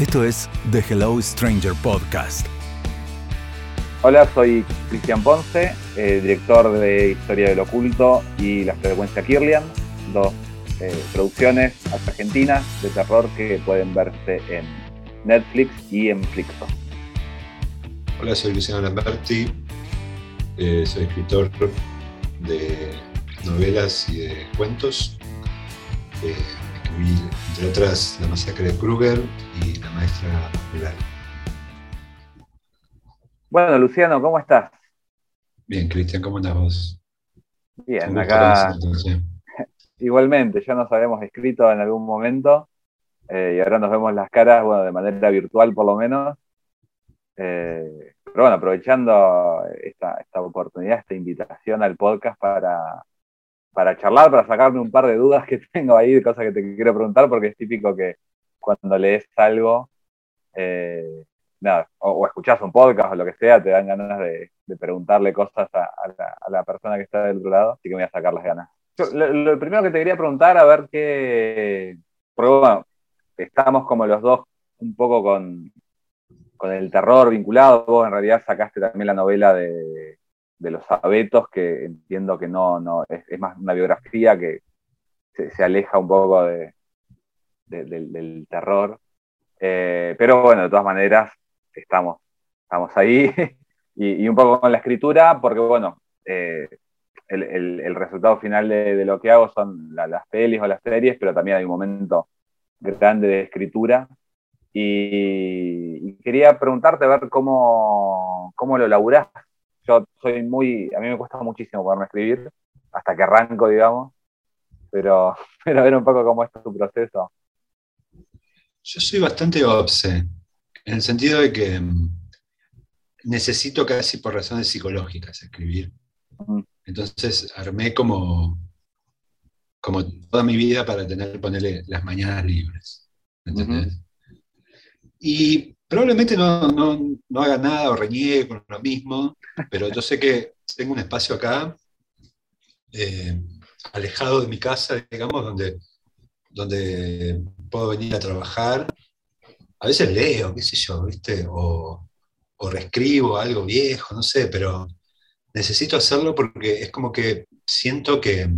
Esto es The Hello Stranger Podcast. Hola, soy Cristian Ponce, eh, director de Historia del Oculto y La Frecuencia Kirlian, dos eh, producciones argentinas de terror que pueden verse en Netflix y en Flixo. Hola, soy Luciano Lamberti, eh, soy escritor de novelas y de cuentos. Escribí, entre otras, La masacre de Kruger y La maestra Mural. Bueno, Luciano, ¿cómo estás? Bien, Cristian, ¿cómo estás vos? Bien, acá igualmente, ya nos habíamos escrito en algún momento eh, y ahora nos vemos las caras, bueno, de manera virtual por lo menos. Eh, pero bueno, aprovechando esta, esta, oportunidad, esta invitación al podcast para, para charlar, para sacarme un par de dudas que tengo ahí, de cosas que te quiero preguntar, porque es típico que cuando lees algo, eh, nada, o, escuchás un podcast o lo que sea, te dan ganas de, preguntarle cosas a, la, persona que está del otro lado, así que me voy a sacar las ganas. lo, primero que te quería preguntar, a ver qué, porque bueno, estamos como los dos un poco con, con el terror vinculado, vos en realidad sacaste también la novela de, los abetos, que entiendo que no, no es, más una biografía que se, aleja un poco de, del terror. Eh, pero bueno, de todas maneras, estamos, estamos ahí y, un poco con la escritura, porque bueno, eh, el, resultado final de, lo que hago son las pelis o las series, pero también hay un momento grande de escritura. Y, quería preguntarte a ver cómo, cómo lo laburás. Yo soy muy, a mí me cuesta muchísimo poderme escribir, hasta que arranco, digamos, pero, pero a ver un poco cómo es tu proceso. Yo soy bastante obse, en el sentido de que mm, necesito casi por razones psicológicas escribir. Entonces armé como, como toda mi vida para tener, ponerle las mañanas libres. ¿Entendés? Y probablemente no, no, haga nada o reñegue con lo mismo, pero yo sé que tengo un espacio acá, eh, alejado de mi casa, digamos, donde, donde puedo venir a trabajar a veces leo, qué sé yo, ¿viste? O, reescribo algo viejo, no sé, pero necesito hacerlo porque es como que siento que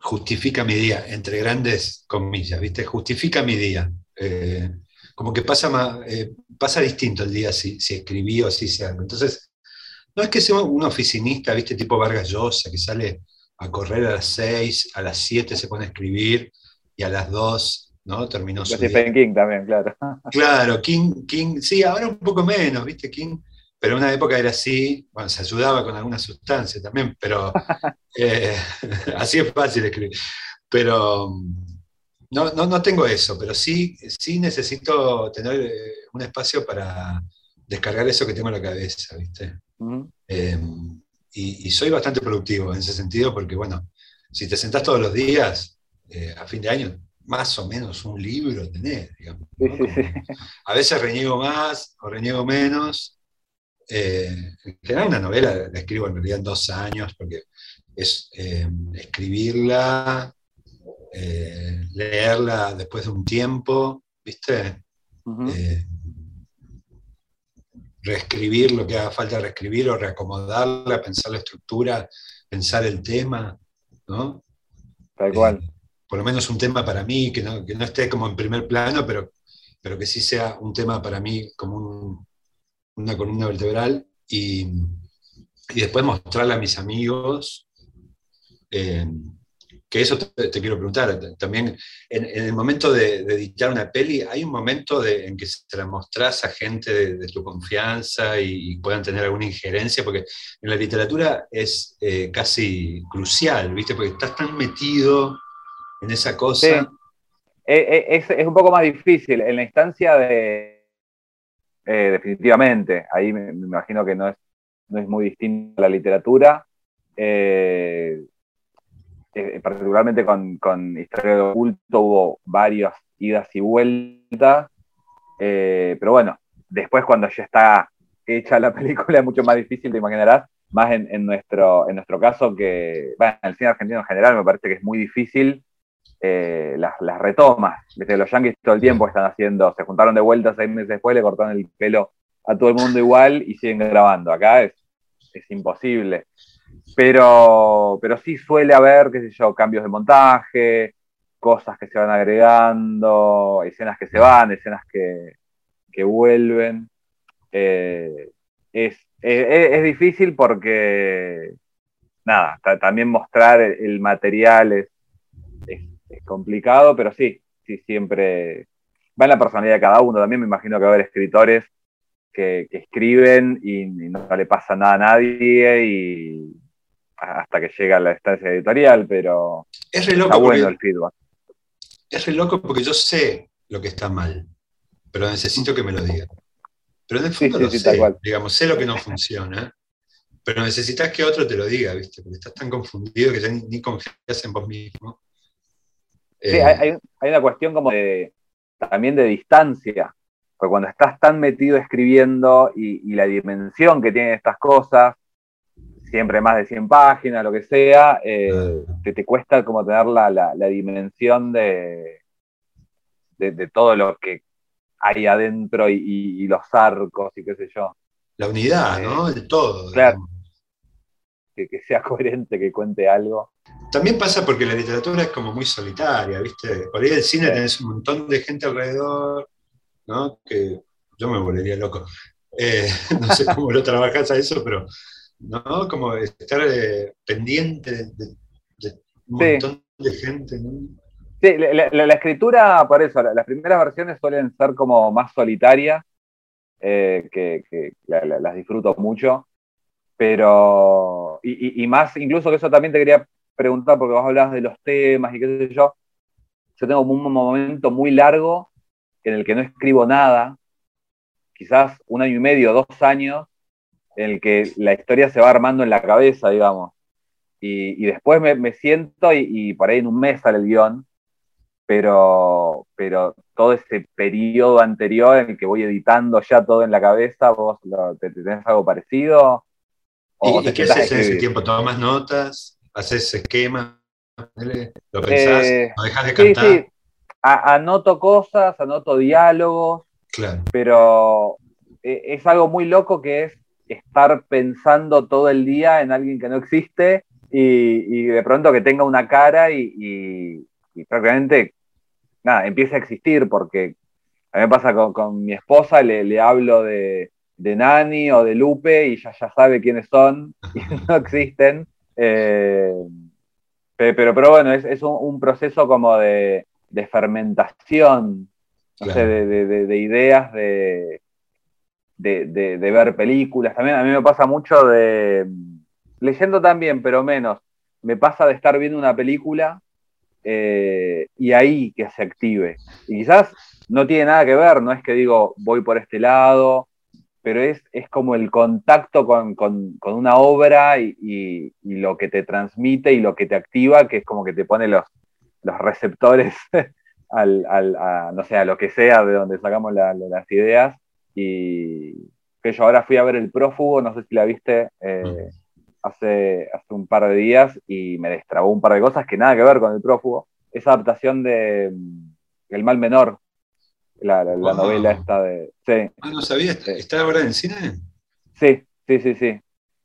justifica mi día, entre grandes comillas, ¿viste? Justifica mi día. Eh, como que pasa, más, eh, pasa distinto el día si, si escribí o si se algo. Entonces, no es que sea un oficinista, ¿viste? Tipo Vargas Llosa, que sale a correr a las 6, a las 7 se pone a escribir y a las 2 ¿no? Terminó su Stephen King también, claro. Claro, King, King, sí, ahora un poco menos, ¿viste? King, pero en una época era así, bueno, se ayudaba con alguna sustancia también, pero eh, así es fácil escribir. Pero no, no, tengo eso, pero sí, sí necesito tener eh, un espacio para descargar eso que tengo en la cabeza, ¿viste? Em, y, soy bastante productivo en ese sentido, porque bueno, si te sentás todos los días, eh, a fin de año, más o menos un libro tenés, digamos. A veces reniego más o reniego menos. Eh, en general una novela la escribo en realidad en dos años, porque es eh, escribirla, eh, leerla después de un tiempo, ¿viste? reescribir lo que haga falta reescribir o reacomodarla, pensar la estructura, pensar el tema, ¿no? Tal cual por lo menos un tema para mí, que no, esté como en primer plano, pero, pero que sí sea un tema para mí como una columna vertebral y, después mostrarle a mis amigos. Eh, que eso te, quiero preguntar, también en, el momento de, editar una peli, ¿hay un momento en que se la mostrás a gente de, tu confianza y, puedan tener alguna injerencia? Porque en la literatura es eh, casi crucial, ¿viste? Porque estás tan metido en esa cosa. Eh, eh, es, un poco más difícil. En la instancia de. Definitivamente, ahí me, imagino que no es, no es muy distinto a la literatura. Particularmente con, Historia de Oculto hubo varias idas y vueltas. pero bueno, después cuando ya está hecha la película es mucho más difícil, te imaginarás. Más en, nuestro, en nuestro caso, que bueno, en el cine argentino en general me parece que es muy difícil eh, las, retomas. ¿Viste? Los yankees todo el tiempo están haciendo, se juntaron de vuelta seis meses después, le cortaron el pelo a todo el mundo igual y siguen grabando. Acá es, es imposible. Pero, pero sí suele haber, qué sé yo, cambios de montaje, cosas que se van agregando, escenas que se van, escenas que, vuelven. Eh, es, es, difícil porque, nada, también mostrar el, material es, es, complicado, pero sí, sí, siempre va en la personalidad de cada uno. También me imagino que va a haber escritores que, escriben y, no le pasa nada a nadie y hasta que llega a la estancia editorial, pero es re loco bueno el feedback. Es re loco porque yo sé lo que está mal, pero necesito que me lo digan. Pero en el fondo lo sé, digamos, sé lo que no funciona, pero necesitas que otro te lo diga, ¿viste? Porque estás tan confundido que ya ni, confías en vos mismo. Sí, eh, hay, una cuestión como de, también de distancia, porque cuando estás tan metido escribiendo y, la dimensión que tienen estas cosas, siempre más de 100 páginas, lo que sea, eh, te, te, cuesta como tener la, la, dimensión de, de, todo lo que hay adentro y, los arcos y qué sé yo. La unidad, ¿no? De todo. Claro. Que, sea coherente, que cuente algo. También pasa porque la literatura es como muy solitaria, ¿viste? Por ahí el cine tenés un montón de gente alrededor, ¿no? Que yo me volvería loco. Eh, no sé cómo lo trabajas a eso, pero, ¿no? Como estar eh, pendiente de, un montón de gente, ¿no? Sí, la, escritura, por eso, las primeras versiones suelen ser como más solitarias, eh, que, las disfruto mucho, pero, y, más, incluso que eso también te quería preguntar, porque vos hablabas de los temas y qué sé yo, yo tengo un momento muy largo en el que no escribo nada, quizás un año y medio, dos años, en el que la historia se va armando en la cabeza, digamos. Y, después me, siento y, y, por ahí en un mes sale el guion pero, pero todo ese periodo anterior en el que voy editando ya todo en la cabeza, ¿vos te, tenés algo parecido? ¿Y, qué haces en ese tiempo? ¿Tomas notas? ¿Haces esquemas? ¿Lo pensás? Eh, ¿Lo dejas de cantar? Sí, sí. Anoto cosas, anoto diálogos, claro. pero e, es algo muy loco que es estar pensando todo el día en alguien que no existe y, de pronto que tenga una cara y, y prácticamente nada, empieza a existir, porque a mí me pasa con, mi esposa, le, hablo de, Nani o de Lupe y ya, ya sabe quiénes son y no existen. Eh, pero, pero bueno, es, un, proceso como de, fermentación, no sé, de, ideas, de, de, ver películas. También a mí me pasa mucho de, leyendo también, pero menos, me pasa de estar viendo una película eh, y ahí que se active. Y quizás no tiene nada que ver, no es que digo voy por este lado, pero es, es como el contacto con, una obra y, lo que te transmite y lo que te activa, que es como que te pone los, los receptores al, a, no sé, a lo que sea de donde sacamos las ideas. Y que yo ahora fui a ver El Prófugo, no sé si la viste. Eh, mm hace, hace un par de días y me destrabó un par de cosas que nada que ver con el prófugo. Esa adaptación de mm, El mal menor, la, novela esta de... Sí. Ah, no sabía, ¿está ahora en cine? Sí, sí, sí, sí.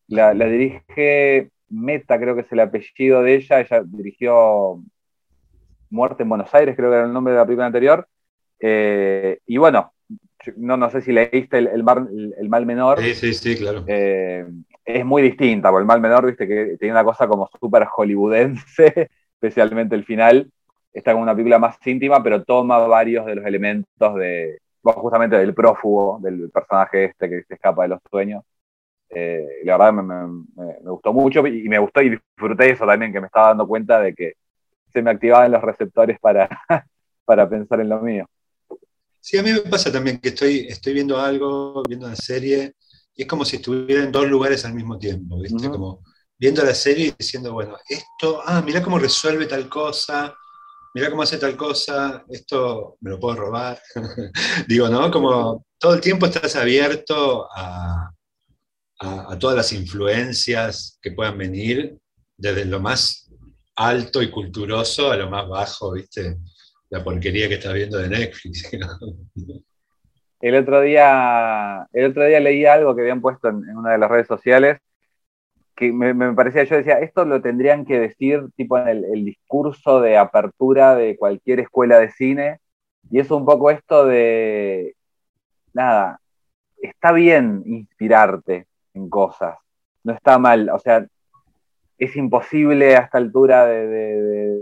La, dirige Meta, creo que es el apellido de ella. Ella dirigió Muerte en Buenos Aires, creo que era el nombre de la película anterior. Eh, y bueno, no, no sé si leíste el, el, mal menor. Sí, sí, sí, claro. Eh, es muy distinta, porque el mal menor, viste, que tiene una cosa como súper hollywoodense, especialmente el final. Está como una película más íntima, pero toma varios de los elementos de, justamente del prófugo, del personaje este que se escapa de los sueños. Eh, la verdad me, gustó mucho y me gustó y disfruté eso también, que me estaba dando cuenta de que se me activaban los receptores para, para pensar en lo mío. Sí, a mí me pasa también que estoy, estoy viendo algo, viendo una serie, y es como si estuviera en dos lugares al mismo tiempo, ¿viste? Como viendo la serie y diciendo, bueno, esto, ah, mira cómo resuelve tal cosa, mira cómo hace tal cosa, esto me lo puedo robar. Digo, ¿no? Como todo el tiempo estás abierto a, a, todas las influencias que puedan venir desde lo más alto y culturoso a lo más bajo, ¿viste? La porquería que estás viendo de Netflix. El otro día, el otro día leí algo que habían puesto en, una de las redes sociales que me, parecía, yo decía, esto lo tendrían que decir tipo en el, discurso de apertura de cualquier escuela de cine, y es un poco esto de, nada, está bien inspirarte en cosas, no está mal, o sea, es imposible a esta altura del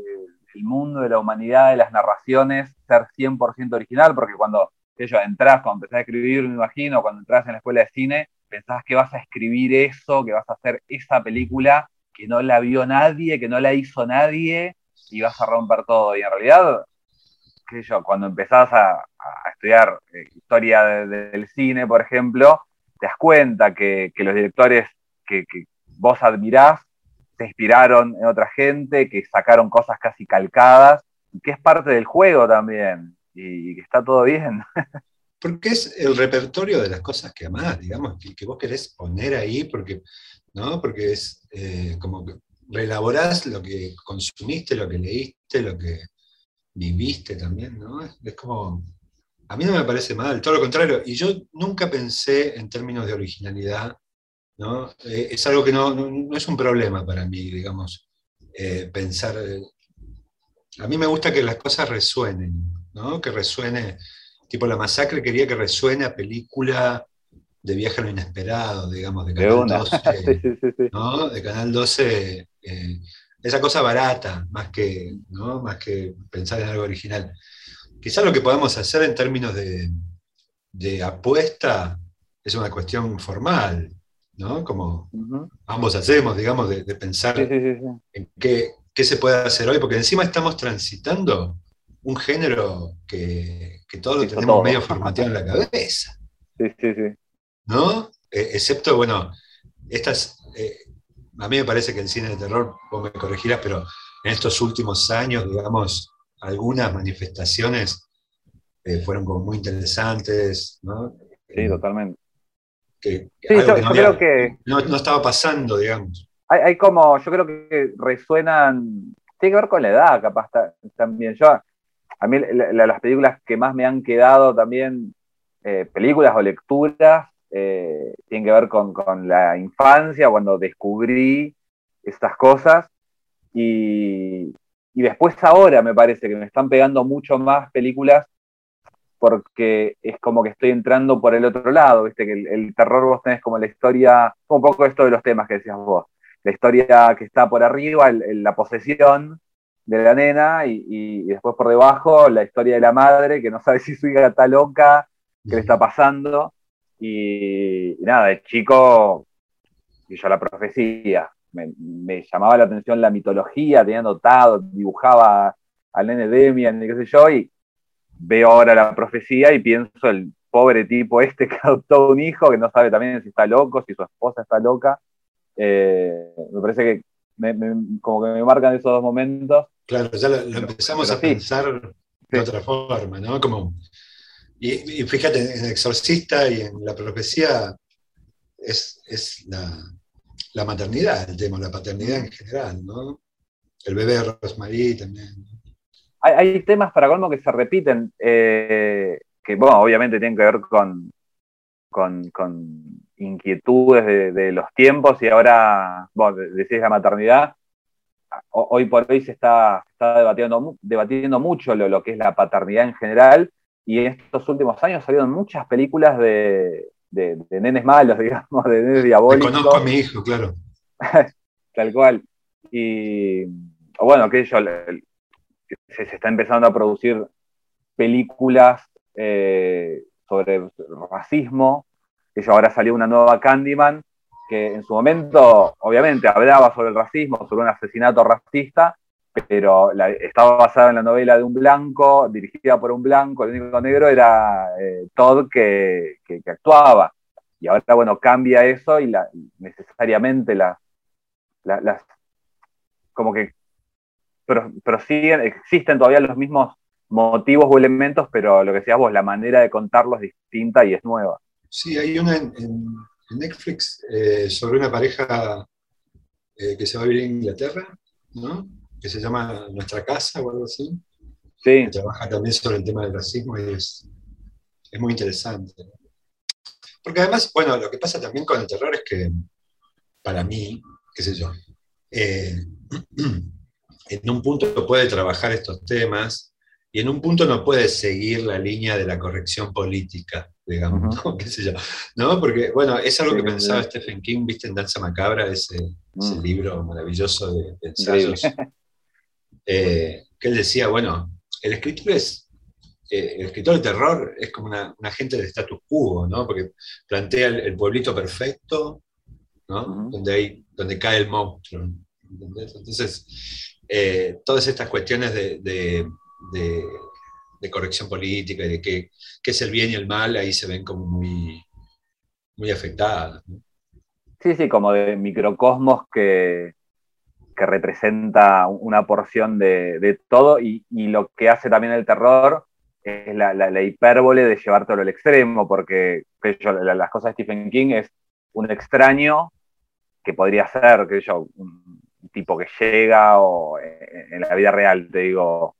mundo, de la humanidad, de las narraciones, ser 100% original, porque cuando entras, cuando empezás a escribir, me imagino, cuando entras en la escuela de cine, pensás que vas a escribir eso, que vas a hacer esa película que no la vio nadie, que no la hizo nadie, y vas a romper todo. Y en realidad, qué cuando empezás a, estudiar eh, historia del cine, por ejemplo, te das cuenta que, los directores que, que, vos admirás se inspiraron en otra gente, que sacaron cosas casi calcadas, que es parte del juego también, y que está todo bien. porque es el repertorio de las cosas que amás, digamos, que, vos querés poner ahí, porque, ¿no? porque es eh, como que reelaborás lo que consumiste, lo que leíste, lo que viviste también, ¿no? Es, como, a mí no me parece mal, todo lo contrario, y yo nunca pensé en términos de originalidad, ¿no? Eh, es algo que no, no, es un problema para mí, digamos, eh, pensar... a mí me gusta que las cosas resuenen, ¿no? Que resuene tipo La Masacre quería que resuene a película de viaje a lo inesperado, digamos, de Canal 12. ¿no? De Canal 12, eh, esa cosa barata, más que, ¿no? más que pensar en algo original. Quizás lo que podemos hacer en términos de, apuesta es una cuestión formal, ¿no? Como ambos hacemos, digamos, de, pensar en qué, qué se puede hacer hoy, porque encima estamos transitando un género que, que todos lo tenemos medio formateado en la cabeza. Sí, sí, sí. ¿No? Eh, excepto, bueno, estas, eh, a mí me parece que el cine de terror, vos me corregirás, pero en estos últimos años, digamos, algunas manifestaciones eh, fueron como muy interesantes, ¿no? Sí, totalmente. Sí, yo, creo que... No, estaba pasando, digamos. Hay, hay, como, yo creo que resuenan, tiene que ver con la edad, capaz también. Yo a mí las películas que más me han quedado también, eh, películas o lecturas, eh, tienen que ver con, la infancia, cuando descubrí estas cosas. Y, después ahora me parece que me están pegando mucho más películas porque es como que estoy entrando por el otro lado, ¿viste? Que el, terror vos tenés como la historia, un poco esto de los temas que decías vos, la historia que está por arriba, la posesión, de la nena y, después por debajo la historia de la madre que no sabe si su hija está loca, qué le está pasando. Y, nada, el chico, y yo la profecía, me, llamaba la atención la mitología, tenía notado, dibujaba al nene Demian y qué sé yo, y veo ahora la profecía y pienso el pobre tipo este que adoptó un hijo que no sabe también si está loco, si su esposa está loca. Eh, me parece que como que me marcan esos dos momentos. Claro, ya lo, empezamos a pensar de otra forma, ¿no? Como, y, fíjate, en Exorcista y en la profecía es, es la, maternidad el tema, la paternidad en general, ¿no? El bebé de Rosmarie también. Hay, temas para colmo que se repiten, eh, que, bueno, obviamente tienen que ver con, con, inquietudes de, los tiempos y ahora, bueno, decís la maternidad, hoy por hoy se está, debatiendo, debatiendo mucho lo, que es la paternidad en general y en estos últimos años salieron muchas películas de, nenes malos, digamos, de nenes diabólicos. conozco a mi hijo, claro. Tal cual. Y bueno, que yo, se, está empezando a producir películas eh, sobre racismo, que ahora salió una nueva Candyman, que en su momento, obviamente, hablaba sobre el racismo, sobre un asesinato racista, pero estaba basada en la novela de un blanco, dirigida por un blanco, el único negro era eh, Todd que, actuaba. Y ahora, bueno, cambia eso y necesariamente las, como que prosiguen, existen todavía los mismos motivos o elementos, pero lo que decías vos, la manera de contarlo es distinta y es nueva. Sí, hay una en, Netflix eh, sobre una pareja eh, que se va a vivir a Inglaterra, ¿no? que se llama Nuestra Casa o algo así. Sí. Que trabaja también sobre el tema del racismo y es, es muy interesante. Porque además, bueno, lo que pasa también con el terror es que, para mí, qué sé yo, eh, en un punto puede trabajar estos temas y en un punto no puede seguir la línea de la corrección política, digamos, ¿no? ¿Qué sé yo? ¿No? Porque, bueno, es algo que pensaba Stephen King, viste, en Danza Macabra, ese, ese mm. libro maravilloso de, ensayos, eh, que él decía, bueno, el escritor es, eh, el escritor de terror es como una, un agente de status quo, ¿no? Porque plantea el, pueblito perfecto, ¿no? donde, hay, donde cae el monstruo. Entonces, eh, todas estas cuestiones de, corrección política y de qué, es el bien y el mal, ahí se ven como muy, muy afectadas. Sí, sí, como de microcosmos que, que representa una porción de, todo y, lo que hace también el terror es la, hipérbole de llevártelo al extremo, porque las cosas de Stephen King es un extraño que podría ser, que yo, un, tipo que llega o eh, en la vida real, te digo,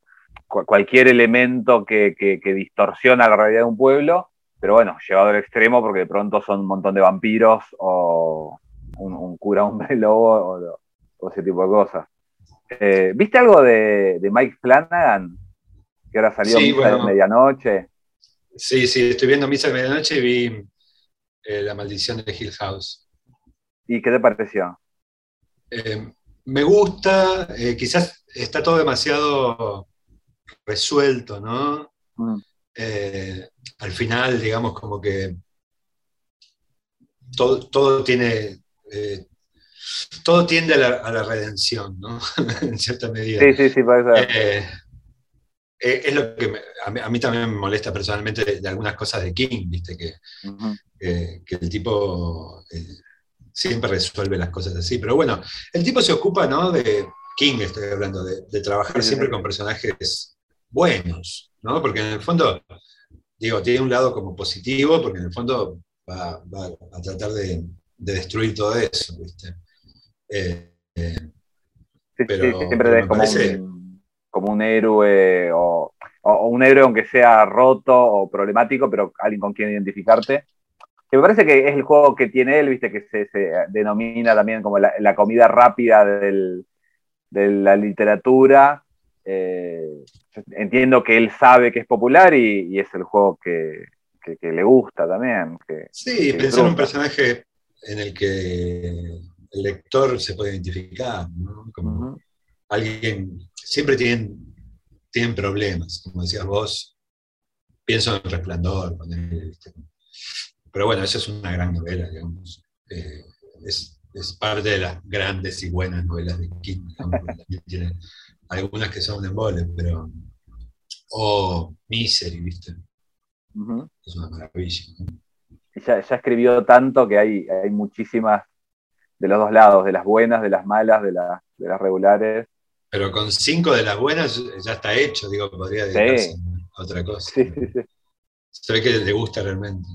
cualquier elemento que, distorsiona la realidad de un pueblo, pero bueno, llevado al extremo porque de pronto son un montón de vampiros o un, cura hombre lobo o, ese tipo de cosas. Eh, ¿Viste algo de, Mike Flanagan? Que ahora salió Misa de Medianoche. Sí, sí, estoy viendo Misa de Medianoche y vi eh, La Maldición de Hill House. ¿Y qué te pareció? Me gusta, eh, quizás está todo demasiado resuelto, ¿no? Mm. Eh, al final, digamos, como que todo, tiene. Eh, todo tiende a la, redención, ¿no? en cierta medida. Sí, sí, sí, puede es lo que a, mí, también me molesta personalmente de, algunas cosas de King, ¿viste? Que, que el tipo siempre resuelve las cosas así. Pero bueno, el tipo se ocupa, ¿no? De King, estoy hablando, de, trabajar siempre con personajes buenos, ¿no? Porque en el fondo, digo, tiene un lado como positivo, porque en el fondo va, a tratar de, destruir todo eso, ¿viste? Eh, eh, pero, siempre es como, un, como un héroe o, o, un héroe aunque sea roto o problemático, pero alguien con quien identificarte que me parece que es el juego que tiene él, viste, que se, denomina también como la, comida rápida de la literatura. Eh, entiendo que él sabe que es popular y, es el juego que, le gusta también. sí, pensar en un personaje en el que el lector se puede identificar, ¿no? Como alguien, siempre tienen, tienen problemas, como decías vos, pienso en Resplandor, pero bueno, esa es una gran novela, digamos. Eh, es, parte de las grandes y buenas novelas de King. También tiene algunas que son de embole, pero. O Misery, ¿viste? Es una maravilla. Ya, escribió tanto que hay, hay muchísimas de los dos lados, de las buenas, de las malas, de, de las regulares. Pero con cinco de las buenas ya está hecho, digo, podría dedicarse a otra cosa. Sí, sí, sí. Se ve que le gusta realmente.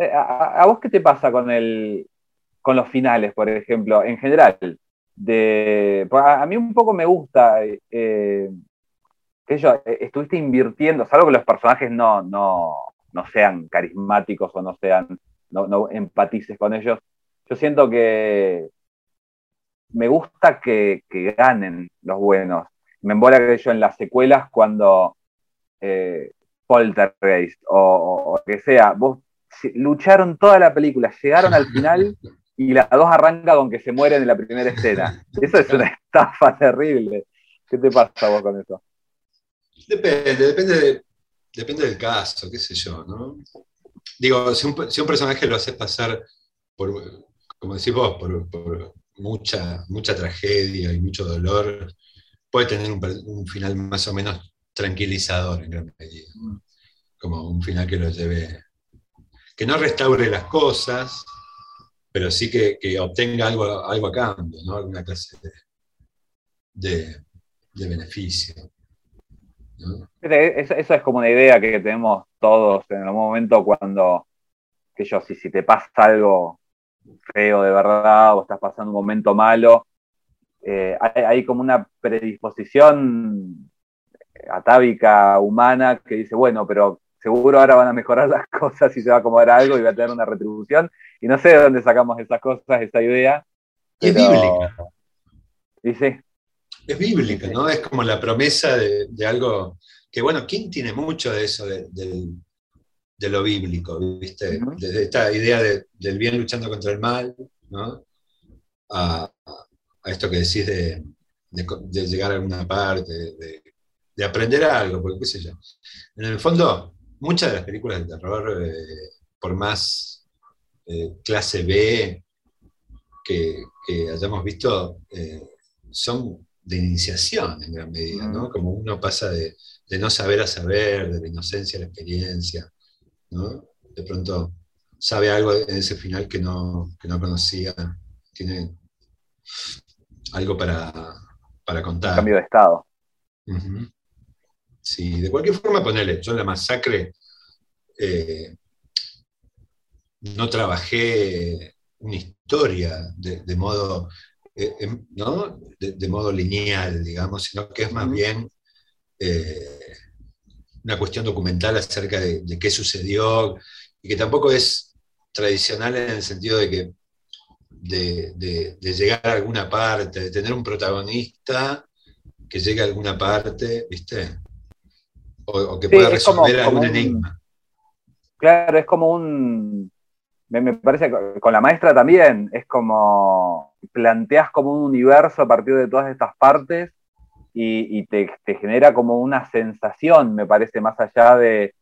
Eh, ¿A, vos qué te pasa con, el, con los finales, por ejemplo, en general? De, a, mí un poco me gusta eh, que yo, eh, estuviste invirtiendo, salvo que los personajes no, no, sean carismáticos o no sean, no, empatices con ellos, yo siento que me gusta que, ganen los buenos. Me embola que yo en las secuelas cuando Poltergeist o, o, que sea, vos lucharon toda la película, llegaron al final y las dos arrancan con que se mueren en la primera escena. Eso es una estafa terrible. ¿Qué te pasa vos con eso? Depende, depende, depende del caso, qué sé yo, ¿no? Digo, si un, personaje lo hace pasar por, como decís vos, por, mucha, mucha tragedia y mucho dolor, puede tener un, un, final más o menos tranquilizador en gran medida. Como un final que lo lleve que no restaure las cosas, pero sí que, obtenga algo, algo a cambio, ¿no? alguna clase de, beneficio. Eso, es como una idea que tenemos todos en algún momento cuando, que yo, si, si te pasa algo feo de verdad o estás pasando un momento malo, eh, hay, como una predisposición atávica humana que dice, bueno, pero seguro ahora van a mejorar las cosas y se va a acomodar algo y va a tener una retribución. Y no sé de dónde sacamos esas cosas, esa idea. Es bíblica. Y sí. Es bíblica, ¿no? Es como la promesa de, algo que, bueno, ¿quién tiene mucho de eso, de, lo bíblico, ¿viste? De esta idea del bien luchando contra el mal, ¿no? A, esto que decís de, llegar a alguna parte, de, aprender algo, porque qué sé yo. En el fondo, muchas de las películas de terror, eh, por más eh, clase B que, hayamos visto, eh, son de iniciación en gran medida, ¿no? Como uno pasa de, no saber a saber, de la inocencia a la experiencia, ¿no? De pronto sabe algo en ese final que no, que no conocía, tiene algo para, para contar. Cambio de estado. Sí, de cualquier forma, ponele, yo en la masacre eh, no trabajé una historia de, modo, eh, em, ¿no? de, modo lineal, digamos, sino que es más bien eh, una cuestión documental acerca de, qué sucedió y que tampoco es tradicional en el sentido de que de, llegar a alguna parte, de tener un protagonista que llegue a alguna parte, ¿viste? O, que pueda resolver algún enigma. Claro, es como un. Me, parece que con la maestra también, es como. Planteas como un universo a partir de todas estas partes y, te, genera como una sensación, me parece, más allá de,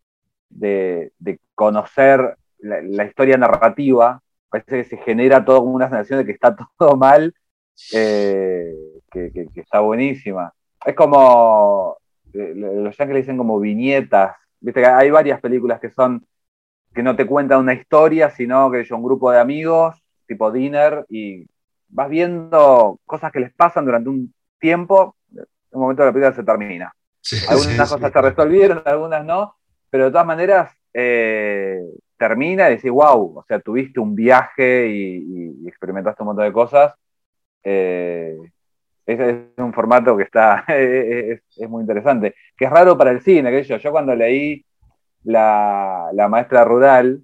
conocer la, historia narrativa, parece que se genera toda una sensación de que está todo mal, eh, que, está buenísima. Es como, los yankees dicen como viñetas, viste que hay varias películas que son que no te cuentan una historia, sino que es un grupo de amigos, tipo dinner, y vas viendo cosas que les pasan durante un tiempo, en un momento la película se termina. algunas cosas se resolvieron, algunas no, pero de todas maneras eh, termina y decís, wow, o sea, tuviste un viaje y, experimentaste un montón de cosas. Eh, es, un formato que está, es, muy interesante, que es raro para el cine, que yo, yo cuando leí la, maestra rural,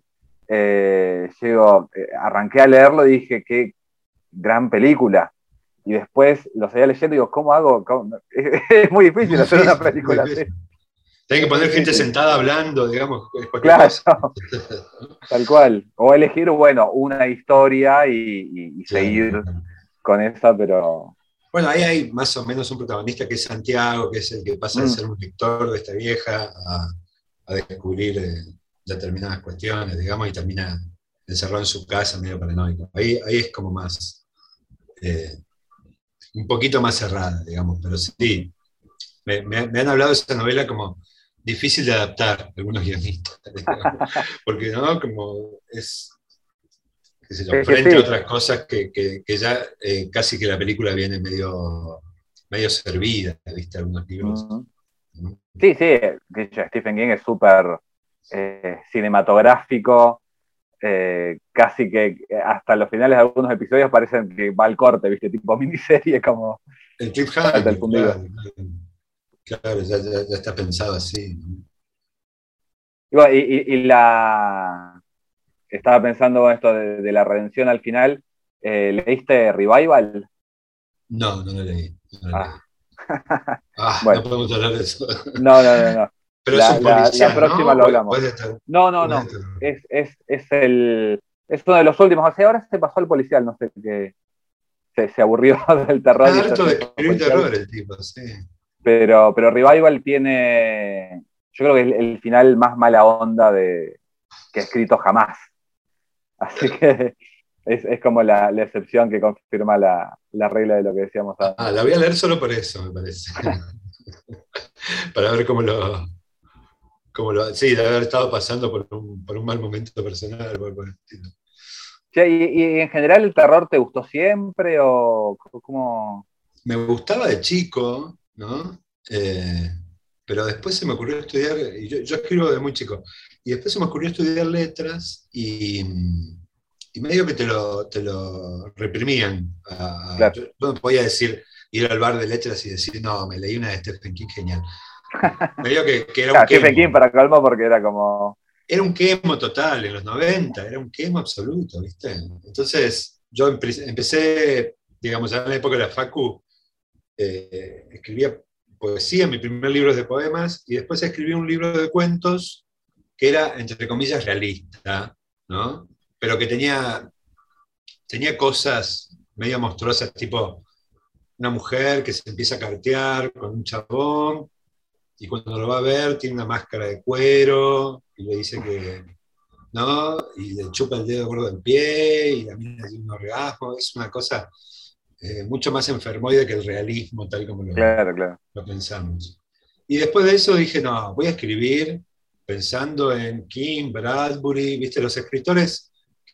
eh, llego, eh, arranqué a leerlo y dije, qué gran película. Y después lo seguía leyendo y digo, ¿cómo hago? Es, muy difícil hacer una película así. que poner gente sentada hablando, digamos. Claro, tal cual. O elegir, bueno, una historia y, seguir con esa, pero... Bueno, ahí hay más o menos un protagonista que es Santiago, que es el que pasa de mm. ser un lector de esta vieja a, a descubrir eh, determinadas cuestiones, digamos, y termina encerrado en su casa medio paranoico. Ahí, ahí es como más, eh, un poquito más cerrada, digamos, pero sí, me, han hablado de esa novela como difícil de adaptar algunos guionistas, porque no, como es, qué sé yo, frente a otras cosas que, ya eh, casi que la película viene medio, medio servida, ¿viste? Algunos libros. Sí, sí, Stephen King es súper eh, cinematográfico, eh, casi que hasta los finales de algunos episodios parecen que va al corte, ¿viste? Tipo miniserie como... El cliffhanger, claro, claro ya, está pensado así. Y, la... Estaba pensando en esto de, la redención al final. Eh, ¿Leíste Revival? No, no lo leí. Ah. Ah, no podemos hablar de eso. No, no, no. Pero la, la, próxima lo hablamos. No, no, no. Es, es, es, el, es uno de los últimos. O sea, ahora se pasó al policial, no sé qué. Se, se aburrió del terror. Ah, harto de escribir terror el tipo, sí. Pero, pero Revival tiene. Yo creo que es el, final más mala onda de, que he escrito jamás. Así que es, como la, excepción que confirma la, regla de lo que decíamos antes. Ah, la voy a leer solo por eso, me parece. Para ver cómo lo, cómo lo. Sí, de haber estado pasando por un, mal momento personal. y, en general el terror te gustó siempre o cómo? Me gustaba de chico, ¿no? Eh, pero después se me ocurrió estudiar, y yo, yo, escribo de muy chico, y después se me ocurrió estudiar letras y y medio que te lo, te lo reprimían. no podía decir, ir al bar de letras y decir, no, me leí una de Stephen King genial. medio que, que era un Stephen King para calmo porque era como... Era un quemo total en los 90, era un quemo absoluto, ¿viste? Entonces yo empecé, digamos, en la época de la Facu, eh, escribía poesía, mi primer libro es de poemas, y después escribí un libro de cuentos que era, entre comillas, realista, ¿no? Pero que tenía, tenía cosas medio monstruosas, tipo una mujer que se empieza a cartear con un chabón, y cuando lo va a ver tiene una máscara de cuero, y le dice que no, y le chupa el dedo gordo del pie, y la mina tiene un orgasmo, es una cosa eh, mucho más enfermoide que el realismo, tal como lo, lo pensamos. Y después de eso dije, no, voy a escribir pensando en King, Bradbury, viste, los escritores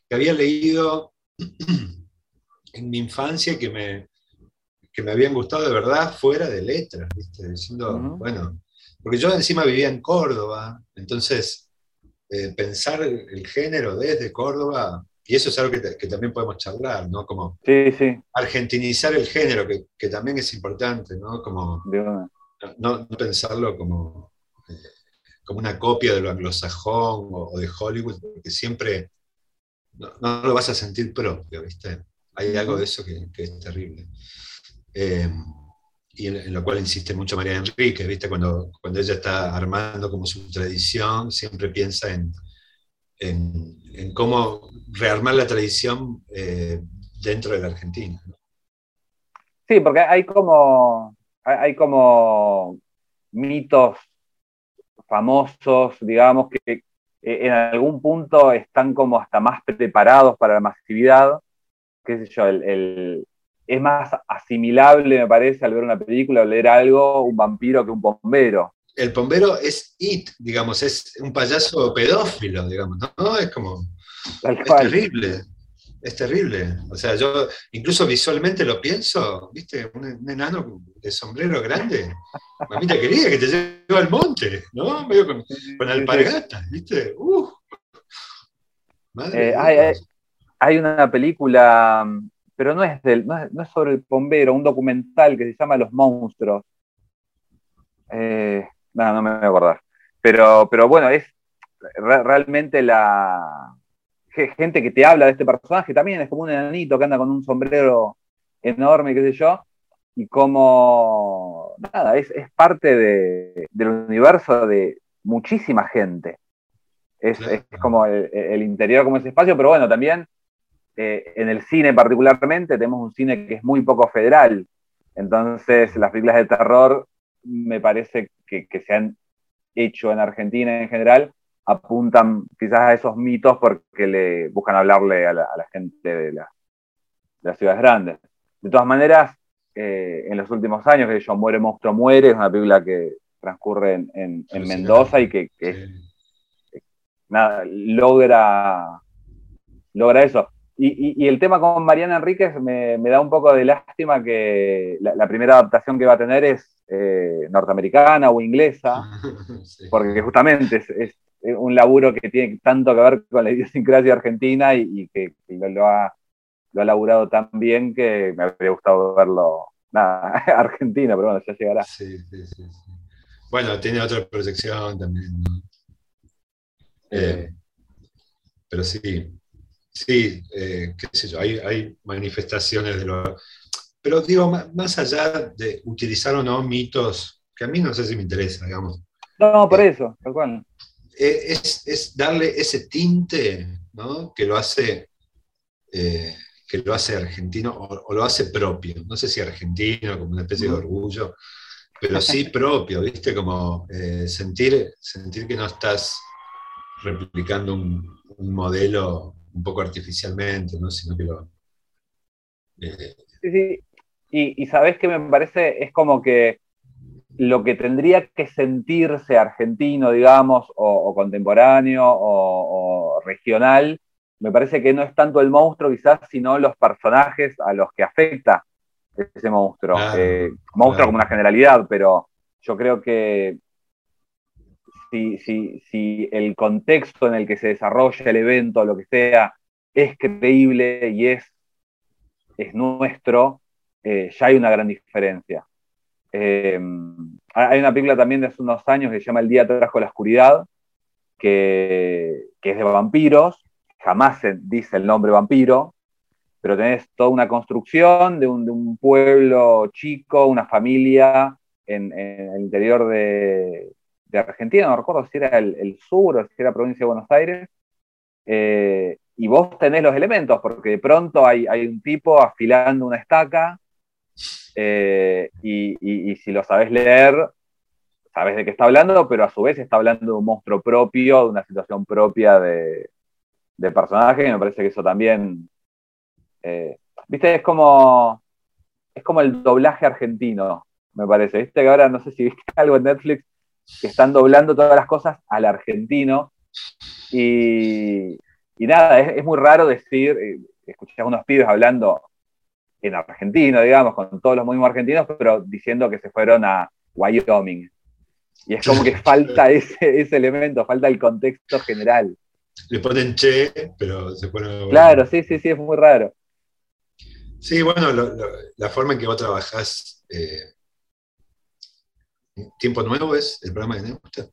que había leído en mi infancia que me, que me habían gustado de verdad fuera de letras, viste, diciendo, bueno, porque yo encima vivía en Córdoba, entonces eh, pensar el género desde Córdoba y eso es algo que, también podemos charlar, ¿no? Como argentinizar el género, que, también es importante, ¿no? Como no, pensarlo como, eh, como una copia de lo anglosajón o, de Hollywood, porque siempre no, lo vas a sentir propio, ¿viste? Hay algo de eso que, es terrible. Eh, y en, lo cual insiste mucho María Enrique, ¿viste? Cuando, cuando ella está armando como su tradición, siempre piensa en, en, cómo rearmar la tradición eh, dentro de la Argentina. Sí, porque hay como, hay como mitos famosos, digamos, que eh, en algún punto están como hasta más preparados para la masividad, qué sé yo, el, es más asimilable, me parece, al ver una película o leer algo, un vampiro que un bombero el bombero es it, digamos, es un payaso pedófilo, digamos, ¿no? Es como. Es terrible. Es terrible. O sea, yo incluso visualmente lo pienso, ¿viste? Un, enano de sombrero grande. Mamita quería que te lleve al monte, ¿no? Medio con, con alpargatas, ¿viste? Uh. Madre eh, hay, una película, pero no es, del, no es, sobre el bombero, un documental que se llama Los monstruos. Eh, no, no me voy a acordar. Pero, pero bueno, es realmente la gente que te habla de este personaje también es como un enanito que anda con un sombrero enorme, qué sé yo, y como, nada, es, parte del universo de muchísima gente. Es, como el, interior, como ese espacio, pero bueno, también eh, en el cine particularmente tenemos un cine que es muy poco federal. Entonces, las películas de terror me parece que, se han hecho en Argentina en general apuntan quizás a esos mitos porque le buscan hablarle a la, gente de, las ciudades grandes. De todas maneras, eh, en los últimos años, que yo Muere, Monstruo, Muere, es una película que transcurre en, Mendoza y que, nada, logra, logra eso. Y, el tema con Mariana Enríquez me, da un poco de lástima que la, primera adaptación que va a tener es eh, norteamericana o inglesa, porque justamente es, un laburo que tiene tanto que ver con la idiosincrasia argentina y, que, lo, ha, lo ha laburado tan bien que me habría gustado verlo, nada, argentina, pero bueno, ya llegará. Sí, sí, sí. Bueno, tiene otra proyección también, eh, pero sí, Sí, eh, qué sé yo, hay, manifestaciones de lo... Pero digo, más, allá de utilizar o no mitos, que a mí no sé si me interesa, digamos. No, por eh, eso, tal cual. Eh, es, darle ese tinte ¿no? que lo hace que lo hace argentino o, lo hace propio. No sé si argentino, como una especie de orgullo, pero sí propio, ¿viste? Como sentir, sentir que no estás replicando un, un modelo un poco artificialmente, ¿no? Sino que lo... Eh, sí, sí. Y, y sabes que me parece, es como que lo que tendría que sentirse argentino, digamos, o, contemporáneo o, regional, me parece que no es tanto el monstruo quizás, sino los personajes a los que afecta ese monstruo. Eh, monstruo como una generalidad, pero yo creo que si, si, si, el contexto en el que se desarrolla el evento, lo que sea, es creíble y es, es nuestro, eh, ya hay una gran diferencia. Eh, hay una película también de hace unos años que se llama El día trajo la oscuridad, que, es de vampiros, jamás se dice el nombre vampiro, pero tenés toda una construcción de un, pueblo chico, una familia en, el interior de, Argentina, no recuerdo si era el, sur o si era provincia de Buenos Aires, eh, y vos tenés los elementos, porque de pronto hay, un tipo afilando una estaca, eh, y, si lo sabes leer, sabes de qué está hablando, pero a su vez está hablando de un monstruo propio, de una situación propia de, personaje, y me parece que eso también, eh, viste, es como, es como el doblaje argentino, me parece, viste que ahora no sé si viste algo en Netflix, que están doblando todas las cosas al argentino, y, nada, es, muy raro decir, eh, escuché a unos pibes hablando en argentino, digamos, con todos los mismos argentinos, pero diciendo que se fueron a Wyoming. Y es como que falta ese, ese elemento, falta el contexto general. Le ponen che, pero se pone. Claro, sí, sí, sí, es muy raro. Sí, bueno, la forma en que vos trabajás. Eh, Tiempo Nuevo es el programa que me gusta.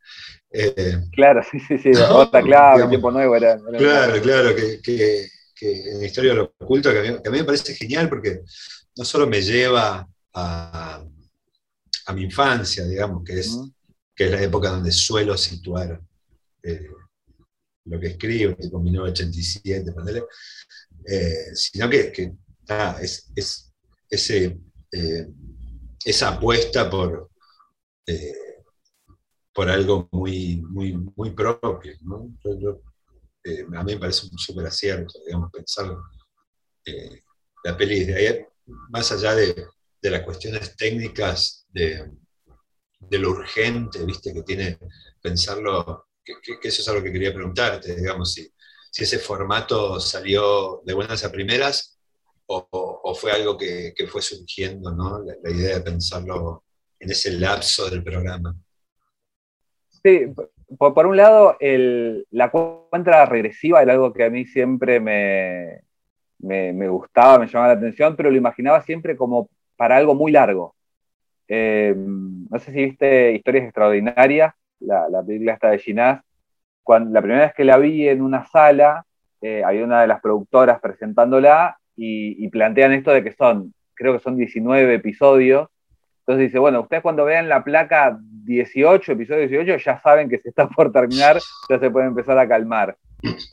Eh, claro, sí, sí, sí, otra clave, Tiempo Nuevo era. claro, claro, que, que, que, en la historia de lo oculto, que a, mí, que a, mí, me parece genial porque no solo me lleva a, a mi infancia, digamos, que es que es la época donde suelo situar eh, lo que escribo, tipo 1987, eh, sino que, es, ese, eh, esa apuesta por, por algo muy, muy, muy propio. A mí me parece un súper acierto, digamos, pensar la peli de ahí, más allá de, de las cuestiones técnicas de de lo urgente, viste, que tiene pensarlo, que, eso es algo que quería preguntarte, digamos, si, si ese formato salió de buenas a primeras o, fue algo que, fue surgiendo, ¿no? La, idea de pensarlo en ese lapso del programa. Sí, por, un lado, la cuenta regresiva era algo que a mí siempre me, me, gustaba, me llamaba la atención, pero lo imaginaba siempre como para algo muy largo. Eh, no sé si viste Historias Extraordinarias, la, la película esta de Ginás. La primera vez que la vi en una sala, eh, había una de las productoras presentándola y, plantean esto de que son, creo que son 19 episodios. Entonces dice, bueno, ustedes cuando vean la placa 18, episodio 18, ya saben que se está por terminar, ya se puede empezar a calmar.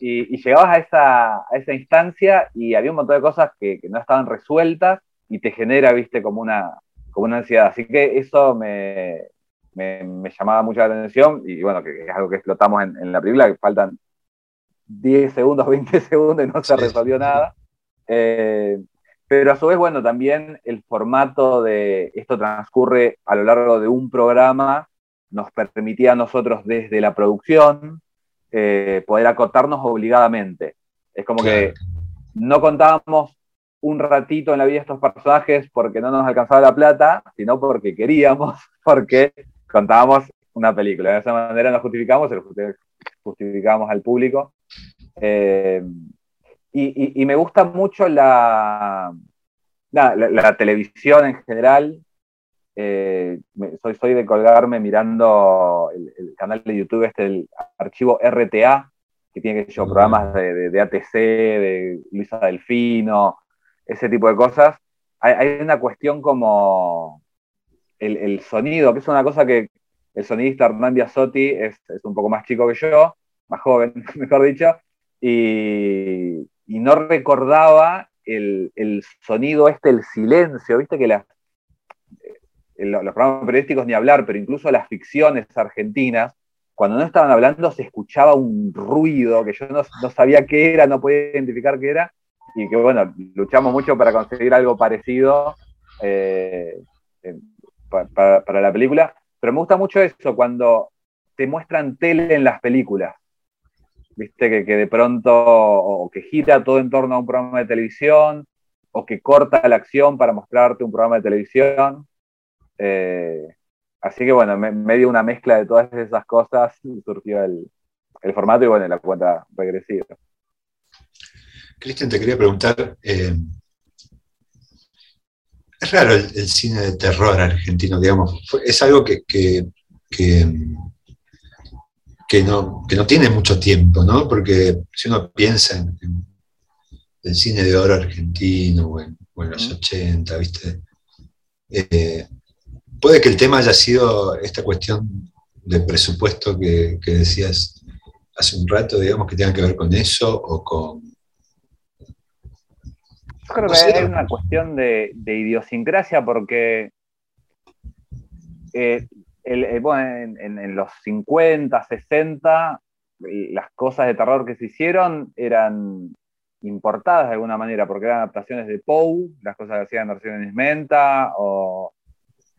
Y, llegabas a esa, a esa, instancia y había un montón de cosas que, que, no estaban resueltas y te genera, viste, como una, como una ansiedad. Así que eso me, me, llamaba mucho la atención y bueno, que es algo que explotamos en, la película, que faltan 10 segundos, 20 segundos y no se resolvió nada. Eh, pero a su vez, bueno, también el formato de esto transcurre a lo largo de un programa nos permitía a nosotros desde la producción eh, poder acotarnos obligadamente. Es como que no contábamos un ratito en la vida de estos personajes porque no nos alcanzaba la plata, sino porque queríamos, porque contábamos una película. De esa manera nos justificamos, se lo justificamos al público. Eh, y, me gusta mucho la, la, televisión en general. Eh, soy, soy de colgarme mirando el, canal de YouTube, este, el archivo RTA, que tiene que yo programas de, de, ATC, de Luisa Delfino, ese tipo de cosas, hay, una cuestión como el, sonido, que es una cosa que el sonidista Hernán Biasotti es, es, un poco más chico que yo, más joven, mejor dicho, y, no recordaba el, sonido este, el silencio, viste que eh, los programas periodísticos ni hablar, pero incluso las ficciones argentinas, cuando no estaban hablando se escuchaba un ruido que yo no, no sabía qué era, no podía identificar qué era, y que bueno, luchamos mucho para conseguir algo parecido eh, para, la película, pero me gusta mucho eso, cuando te muestran tele en las películas, viste, que, que de pronto, o que gira todo en torno a un programa de televisión, o que corta la acción para mostrarte un programa de televisión. Eh, así que bueno, me, me, dio una mezcla de todas esas cosas surgió el, el formato y bueno, la cuenta regresiva. Cristian, te quería preguntar, eh, es raro el, cine de terror argentino, digamos, es algo que, que, no, no, tiene mucho tiempo, ¿no? Porque si uno piensa en, el cine de oro argentino o en, los 80, ¿viste? Eh, puede que el tema haya sido esta cuestión de presupuesto que, que decías hace un rato, digamos, que tenga que ver con eso o con yo creo que hay una cuestión de, idiosincrasia porque eh, eh, en, los 50, 60, las cosas de terror que se hicieron eran importadas de alguna manera, porque eran adaptaciones de Poe, las cosas que hacían versiones Menta, o,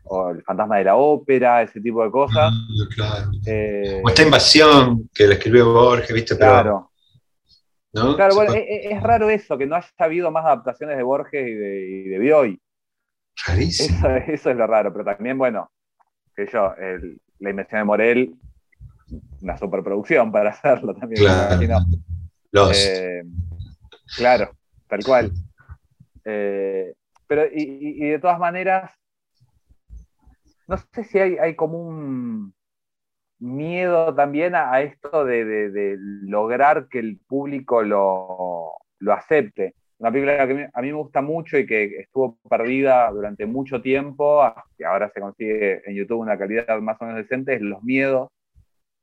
o El fantasma de la ópera, ese tipo de cosas. Ah, claro. Eh, o esta invasión que le escribió Borges, ¿viste? Claro. Claro, bueno, es, raro eso, que no haya habido más adaptaciones de Borges y de, y de Bioy. Rarísimo. Eso, es lo raro, pero también, bueno, que yo, la invención de Morel, una superproducción para hacerlo también. Claro, eh, claro tal cual. Eh, pero, y, de todas maneras, no sé si hay, hay como un, miedo también a, esto de, lograr que el público lo, acepte. Una película que a mí me gusta mucho y que estuvo perdida durante mucho tiempo, y ahora se consigue en YouTube una calidad más o menos decente, es Los Miedos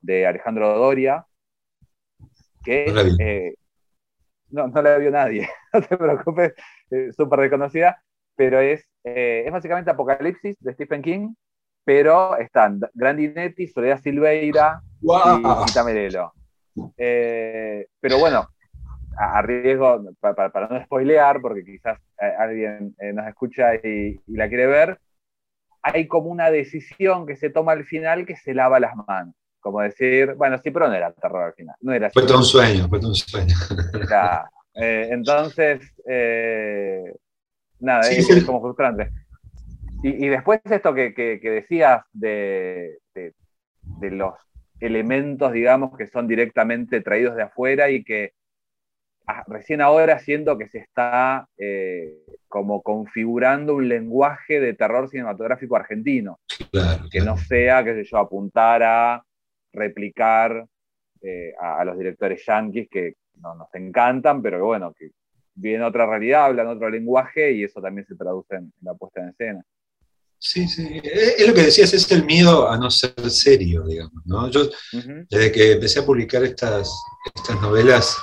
de Alejandro Doria, que eh, no, no, la vio nadie, no te preocupes, es súper reconocida, pero es, eh, es básicamente Apocalipsis de Stephen King, pero están Grandinetti, Soledad Silveira y Tamerelo. Eh, pero bueno, a, riesgo, para, no spoilear, porque quizás eh, alguien eh, nos escucha y, la quiere ver, hay como una decisión que se toma al final que se lava las manos. Como decir, bueno, sí, pero no era terror al final. No era fue todo un sueño, fue todo un sueño. entonces, nada, es como frustrante. Y, después esto que, decías de, los elementos, digamos, que son directamente traídos de afuera y que recién ahora siento que se está eh, como configurando un lenguaje de terror cinematográfico argentino. que no sea, qué sé yo, apuntar a replicar eh, a, los directores yanquis que no, nos encantan, pero que bueno, que vienen otra realidad, hablan otro lenguaje y eso también se traduce en la puesta en escena. Sí, sí, es, lo que decías, es el miedo a no ser serio, digamos, ¿no? Yo, desde que empecé a publicar estas, estas novelas,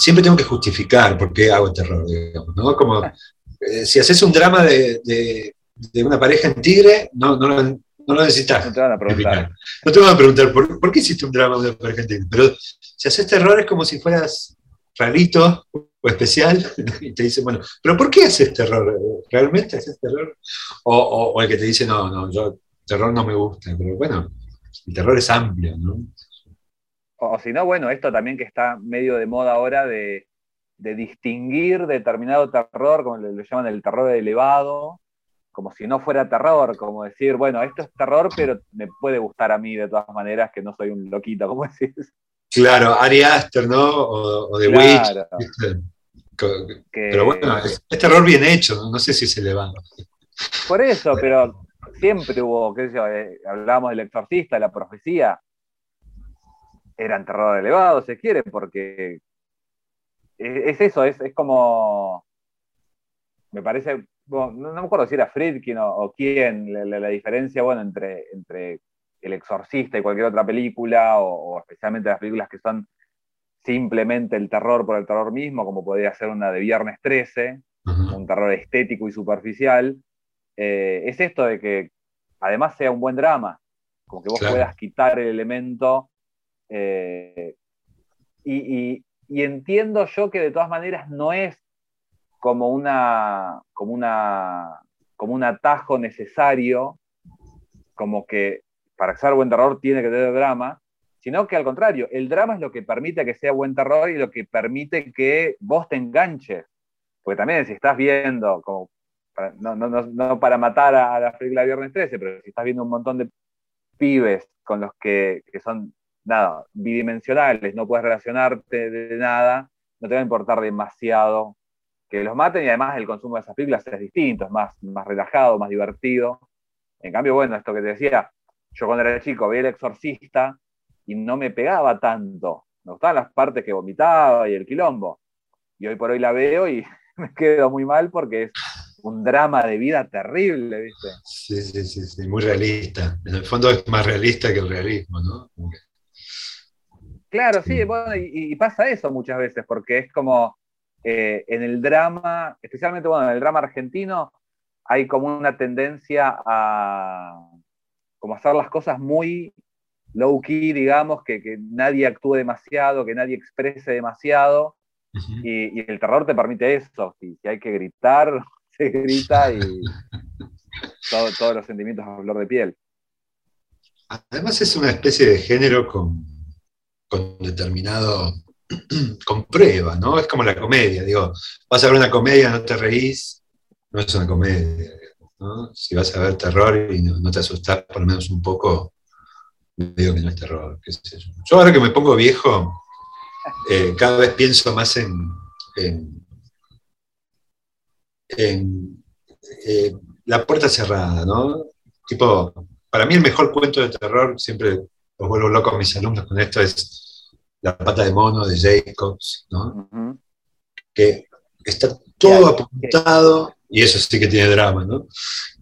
siempre tengo que justificar por qué hago terror, digamos, ¿no? Como, eh, si haces un drama de, de, una pareja en tigre, no, no, lo, no lo necesitas. No te van a preguntar. No te van a preguntar, ¿por, ¿por, qué hiciste un drama de una pareja en tigre? Pero si haces terror es como si fueras rarito, o especial, y te dice, bueno, pero ¿por qué haces terror? ¿Realmente haces terror? O, o, el que te dice, no, no, yo terror no me gusta, pero bueno, el terror es amplio, ¿no? O, si no, bueno, esto también que está medio de moda ahora de, de distinguir determinado terror, como lo, llaman el terror elevado, como si no fuera terror, como decir, bueno, esto es terror, pero me puede gustar a mí de todas maneras, que no soy un loquito, como decís. Claro, Ari Aster, ¿no? O, The Witch. Pero bueno, es, terror bien hecho, no sé si se le va. Por eso, pero siempre hubo, qué sé yo, eh, hablábamos del exorcista, de la profecía. Eran terror elevado, se quiere, porque es, eso, es, como. Me parece. no, me acuerdo si era Friedkin o, quién, la, diferencia, bueno, entre, entre el Exorcista y cualquier otra película, o, especialmente las películas que son simplemente el terror por el terror mismo, como podría ser una de Viernes 13, un terror estético y superficial, eh, es esto de que además sea un buen drama, como que vos puedas quitar el elemento. Eh, y, entiendo yo que de todas maneras no es como una como una como un atajo necesario como que para ser buen terror tiene que tener drama, sino que al contrario, el drama es lo que permite que sea buen terror y lo que permite que vos te enganches. Porque también si estás viendo, como no, para matar a, la película Viernes 13, pero si estás viendo un montón de pibes con los que, son, nada, bidimensionales, no puedes relacionarte de nada, no te va a importar demasiado que los maten y además el consumo de esas películas es distinto, es más, más relajado, más divertido. En cambio, bueno, esto que te decía, yo cuando era chico veía El Exorcista y no me pegaba tanto. Me gustaban las partes que vomitaba y el quilombo. Y hoy por hoy la veo y me quedo muy mal porque es un drama de vida terrible, ¿viste? Sí, sí, sí, sí, muy realista. En el fondo es más realista que el realismo, ¿no? Claro, sí, bueno, y, pasa eso muchas veces, porque es como eh, en el drama, especialmente bueno, en el drama argentino, hay como una tendencia a como hacer las cosas muy low key, digamos, que, que nadie actúe demasiado, que nadie exprese demasiado, y, el terror te permite eso, si, si hay que gritar, se grita y todos los sentimientos a flor de piel. Además es una especie de género con, con determinado, con prueba, ¿no? Es como la comedia, digo, vas a ver una comedia, no te reís, no es una comedia, ¿no? Si vas a ver terror y no, te asustás por lo menos un poco, digo que no es terror, yo. Ahora que me pongo viejo, eh, cada vez pienso más en, en, eh, la puerta cerrada, ¿no? Tipo, para mí el mejor cuento de terror, siempre los vuelvo loco a mis alumnos con esto, es La pata de mono de Jacobs, ¿no? Que está todo apuntado, y eso sí que tiene drama, ¿no?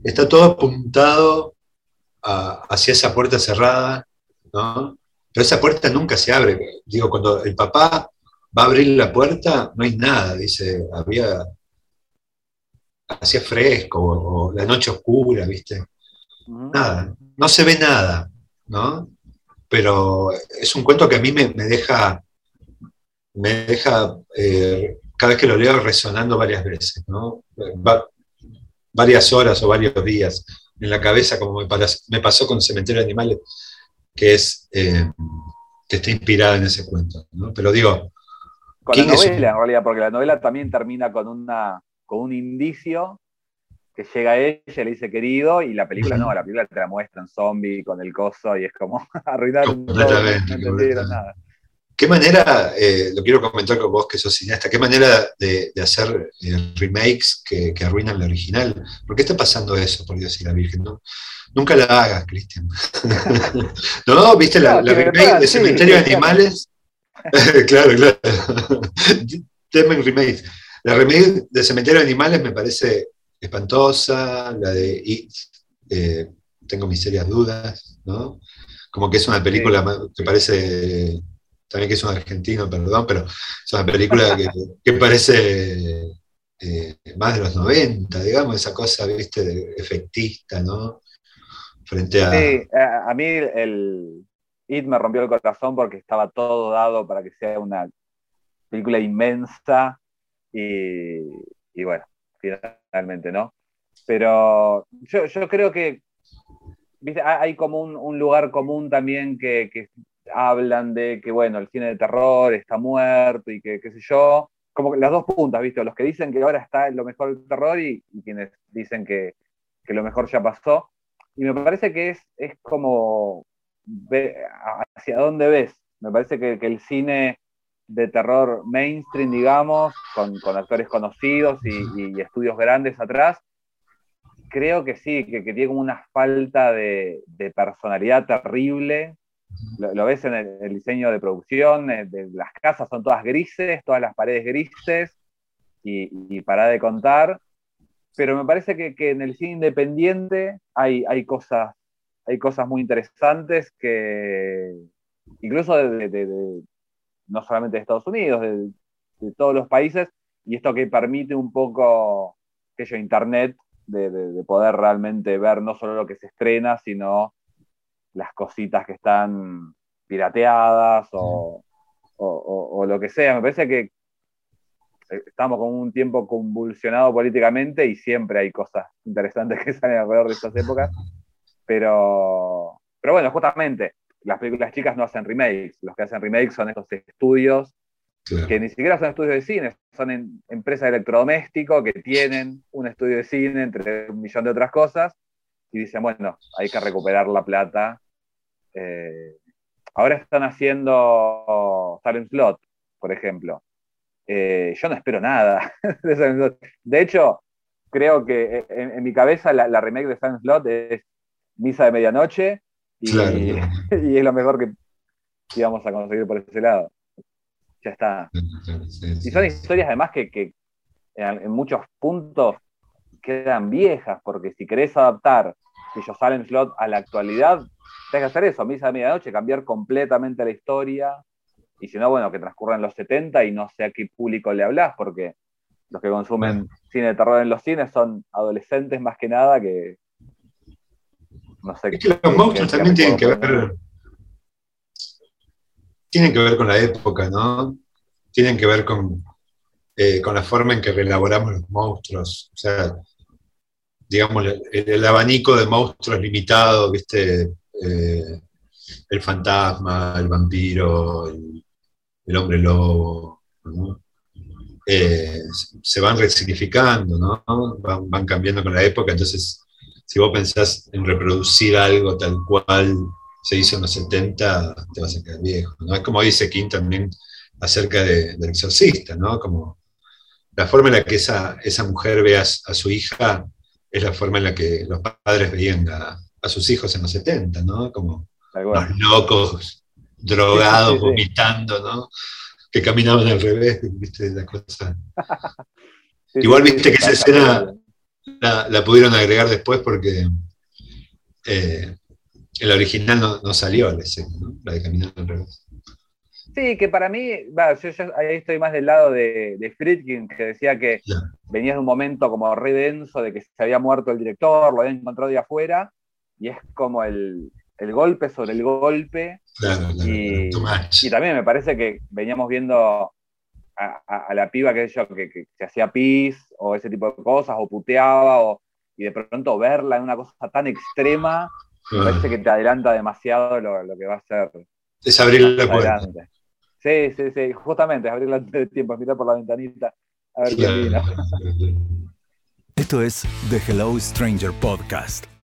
Está todo apuntado hacia esa puerta cerrada, ¿no? Pero esa puerta nunca se abre. Digo, cuando el papá va a abrir la puerta, no hay nada, dice, había, hacía fresco, o, la noche oscura, ¿viste? Nada, no se ve nada, ¿no? Pero es un cuento que a mí me, deja, me deja eh, cada vez que lo leo resonando varias veces, ¿no? varias horas o varios días en la cabeza, como me, me pasó con Cementerio de Animales, que, es, eh, que está inspirada en ese cuento. ¿no? Pero digo... Con la novela, en realidad, porque la novela también termina con, una, con un indicio que llega ella, le dice querido, y la película no, la película te la muestra en zombie con el coso y es como arruinar todo, no nada. ¿Qué manera, eh, lo quiero comentar con vos que sos cineasta, qué manera de, hacer eh, remakes que, que, arruinan la original? ¿Por qué está pasando eso, por Dios y la Virgen? ¿no? Nunca la hagas, Cristian. ¿No? ¿Viste la, remake de Cementerio de Animales? claro, claro. Temen remake. La remake de Cementerio de Animales me parece espantosa, la de It, eh, tengo mis serias dudas, ¿no? Como que es una película que parece, también que es un argentino, perdón, pero es una película que, parece eh, más de los 90, digamos, esa cosa, viste, de efectista, ¿no? Sí, a, mí el It me rompió el corazón porque estaba todo dado para que sea una película inmensa y, bueno, finalmente no. Pero yo, creo que hay como un, lugar común también que, hablan de que, bueno, el cine de terror está muerto y que, qué sé yo, como las dos puntas, ¿viste? Los que dicen que ahora está lo mejor del terror y, quienes dicen que, que, lo mejor ya pasó. Y me parece que es, es como hacia dónde ves. Me parece que, el cine de terror mainstream, digamos, con, actores conocidos y, estudios grandes atrás, creo que sí, que, tiene como una falta de, personalidad terrible. Lo, ves en el, diseño de producción, eh, de, las casas son todas grises, todas las paredes grises, y, y para de contar pero me parece que, en el cine independiente hay, hay, cosas, hay cosas muy interesantes que, incluso de, no solamente de Estados Unidos, de, todos los países, y esto que permite un poco aquello internet de, poder realmente ver no solo lo que se estrena, sino las cositas que están pirateadas o, o lo que sea. Me parece que, estamos con un tiempo convulsionado políticamente y siempre hay cosas interesantes que salen alrededor de estas épocas. Pero, pero bueno, justamente, las películas chicas no hacen remakes. Los que hacen remakes son estos estudios que ni siquiera son estudios de cine, son empresas de electrodoméstico que tienen un estudio de cine entre un millón de otras cosas y dicen, bueno, hay que recuperar la plata. Eh, ahora están haciendo Silent Slot, por ejemplo, eh, yo no espero nada. de hecho, creo que en, mi cabeza la, remake de Sam Slot es Misa de Medianoche y, y es lo mejor que, íbamos a conseguir por ese lado. Ya está. y son historias además que, en, muchos puntos quedan viejas, porque si querés adaptar si yo Salem Slot a la actualidad, tenés que hacer eso, misa de medianoche, cambiar completamente la historia, y si no, bueno, que transcurran los 70 y no sé a qué público le hablas, porque los que consumen cine de terror en los cines son adolescentes más que nada que... No sé. Es que los monstruos también tienen que ver... Tienen que ver con la época, ¿no? Tienen que ver con, eh, con la forma en que reelaboramos los monstruos. O sea, digamos, el, abanico de monstruos limitado, ¿viste? Eh, el fantasma, el vampiro, el, hombre lobo, eh, se van resignificando, ¿no? Van, cambiando con la época, entonces si vos pensás en reproducir algo tal cual se hizo en los 70, te vas a quedar viejo, ¿no? Es como dice King también acerca del exorcista, ¿no? Como la forma en la que esa, esa mujer ve a su hija es la forma en la que los padres veían a, sus hijos en los 70, ¿no? Como los locos, drogados, vomitando, ¿no? Que caminaban al revés, ¿viste? La cosa. Igual viste que esa escena la, pudieron agregar después porque eh, el original no, salió la escena, ¿no? La de caminar al revés. Sí, que para mí, yo, ahí estoy más del lado de, de Friedkin, que decía que venía de un momento como re denso de que se había muerto el director, lo habían encontrado de afuera, y es como el, golpe sobre el golpe. y, también me parece que veníamos viendo a, la piba que, yo, que, se hacía pis o ese tipo de cosas, o puteaba, o, y de pronto verla en una cosa tan extrema, me parece que te adelanta demasiado lo, que va a ser. Es abrir la puerta. Sí, sí, sí, justamente, abrir el tiempo, mirar por la ventanita a ver qué vino. Esto es The Hello Stranger Podcast.